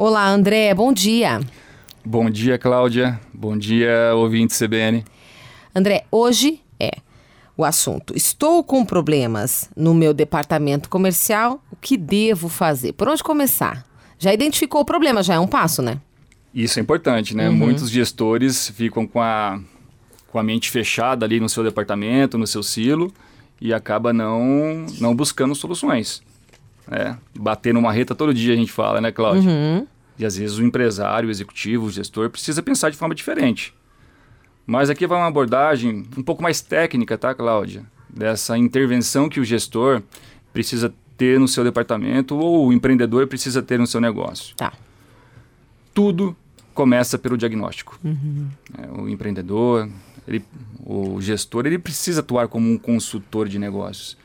Olá, André, bom dia. Bom dia, Cláudia. Bom dia, ouvinte CBN. André, hoje é o assunto. Estou com problemas no meu departamento comercial. O que devo fazer? Por onde começar? Já identificou o problema, já é um passo, né? Isso é importante, né? Uhum. Muitos gestores ficam com a, com a mente fechada ali no seu departamento, no seu silo, e acaba não, não buscando soluções. É, bater numa reta todo dia a gente fala, né, Cláudia? Uhum. E às vezes o empresário, o executivo, o gestor precisa pensar de forma diferente. Mas aqui vai uma abordagem um pouco mais técnica, tá, Cláudia? Dessa intervenção que o gestor precisa ter no seu departamento ou o empreendedor precisa ter no seu negócio. Tá. Tudo começa pelo diagnóstico. Uhum. É, o empreendedor, ele, o gestor, ele precisa atuar como um consultor de negócios.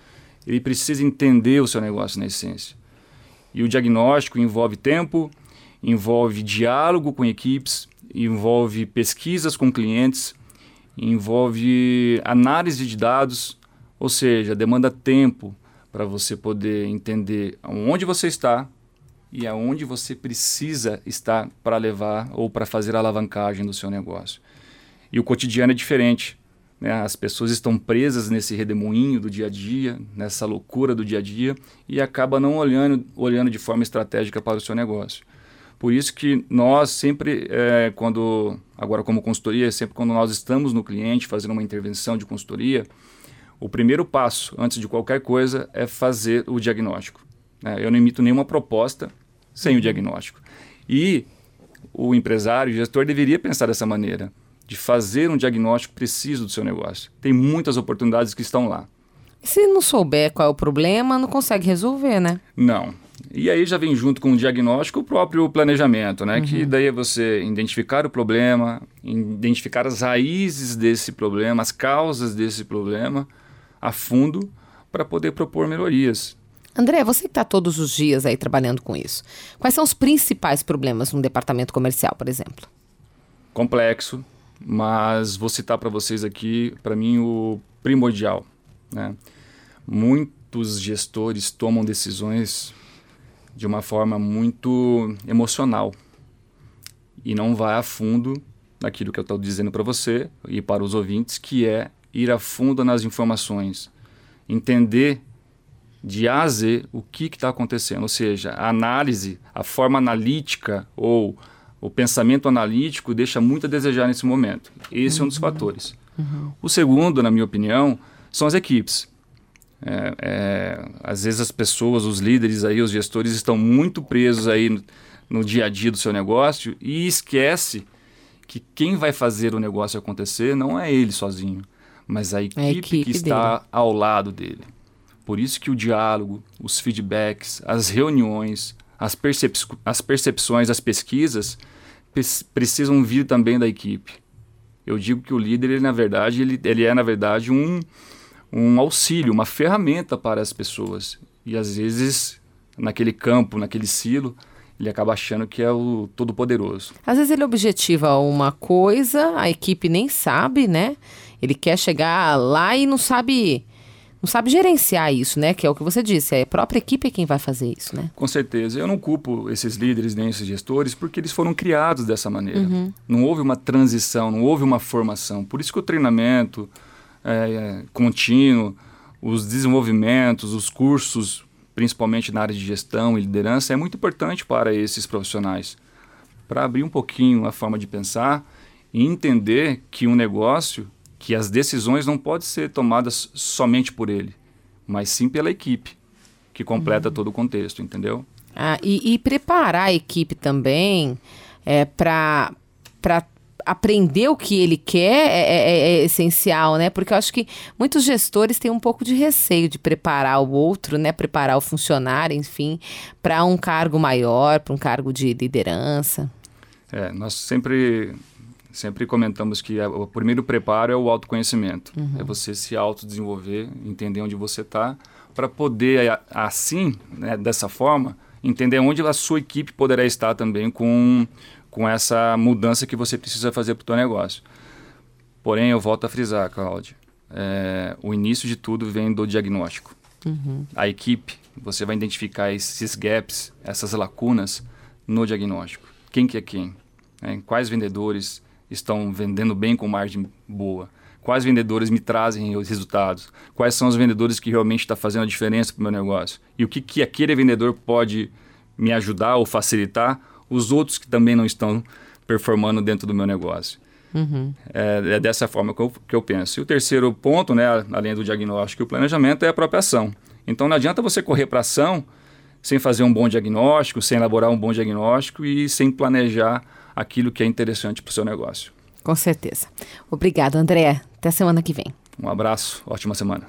Ele precisa entender o seu negócio na essência. E o diagnóstico envolve tempo, envolve diálogo com equipes, envolve pesquisas com clientes, envolve análise de dados, ou seja, demanda tempo para você poder entender onde você está e aonde você precisa estar para levar ou para fazer a alavancagem do seu negócio. E o cotidiano é diferente. Né? As pessoas estão presas nesse redemoinho do dia a dia, nessa loucura do dia a dia, e acaba não olhando, olhando de forma estratégica para o seu negócio. Por isso que nós sempre, é, quando, agora como consultoria, sempre quando nós estamos no cliente fazendo uma intervenção de consultoria, o primeiro passo, antes de qualquer coisa, é fazer o diagnóstico. Né? Eu não emito nenhuma proposta sem o diagnóstico. E o empresário, o gestor, deveria pensar dessa maneira de fazer um diagnóstico preciso do seu negócio. Tem muitas oportunidades que estão lá. Se não souber qual é o problema, não consegue resolver, né? Não. E aí já vem junto com o diagnóstico o próprio planejamento, né? Uhum. Que daí é você identificar o problema, identificar as raízes desse problema, as causas desse problema a fundo para poder propor melhorias. André, você que está todos os dias aí trabalhando com isso, quais são os principais problemas num departamento comercial, por exemplo? Complexo, mas vou citar para vocês aqui, para mim, o primordial. Né? Muitos gestores tomam decisões de uma forma muito emocional e não vai a fundo naquilo que eu estou dizendo para você e para os ouvintes, que é ir a fundo nas informações, entender de A a Z o que está acontecendo, ou seja, a análise, a forma analítica ou o pensamento analítico deixa muito a desejar nesse momento. Esse uhum. é um dos uhum. fatores. Uhum. O segundo, na minha opinião, são as equipes. É, é, às vezes as pessoas, os líderes aí, os gestores estão muito presos aí no, no dia a dia do seu negócio e esquece que quem vai fazer o negócio acontecer não é ele sozinho, mas a equipe, a equipe que está dele. ao lado dele. Por isso que o diálogo, os feedbacks, as reuniões, as, percep as percepções, as pesquisas precisam vir também da equipe. Eu digo que o líder, ele, na verdade, ele, ele é, na verdade, um, um auxílio, uma ferramenta para as pessoas. E, às vezes, naquele campo, naquele silo, ele acaba achando que é o todo-poderoso. Às vezes ele objetiva uma coisa, a equipe nem sabe, né? Ele quer chegar lá e não sabe não sabe gerenciar isso, né? Que é o que você disse, é a própria equipe quem vai fazer isso, né? Com certeza. Eu não culpo esses líderes nem esses gestores porque eles foram criados dessa maneira. Uhum. Não houve uma transição, não houve uma formação. Por isso que o treinamento é, é, contínuo, os desenvolvimentos, os cursos, principalmente na área de gestão e liderança, é muito importante para esses profissionais. Para abrir um pouquinho a forma de pensar e entender que um negócio que as decisões não podem ser tomadas somente por ele, mas sim pela equipe, que completa uhum. todo o contexto, entendeu? Ah, e, e preparar a equipe também é, para aprender o que ele quer é, é, é, é, essencial, né? Porque eu acho que muitos gestores têm um pouco de receio de preparar o outro, né? Preparar o funcionário, enfim, para um cargo maior, para um cargo de liderança. É, nós sempre sempre comentamos que o primeiro preparo é o autoconhecimento. Uhum. É você se autodesenvolver, entender onde você está, para poder, assim, né, dessa forma, entender onde a sua equipe poderá estar também com, com essa mudança que você precisa fazer para o seu negócio. Porém, eu volto a frisar, Cláudia, é, o início de tudo vem do diagnóstico. Uhum. A equipe, você vai identificar esses gaps, essas lacunas, no diagnóstico. Quem que é quem? Né? Quais vendedores estão vendendo bem com margem boa? Quais vendedores me trazem os resultados? Quais são os vendedores que realmente estão tá fazendo a diferença para o meu negócio? E o que, que aquele vendedor pode me ajudar ou facilitar os outros que também não estão performando dentro do meu negócio? Uhum. É, é, dessa forma que eu, que eu penso. E o terceiro ponto, né, além do diagnóstico e o planejamento, é a própria ação. Então não adianta você correr para ação sem fazer um bom diagnóstico, sem elaborar um bom diagnóstico e sem planejar aquilo que é interessante para o seu negócio. Com certeza. Obrigado, André. Até semana que vem. Um abraço, ótima semana.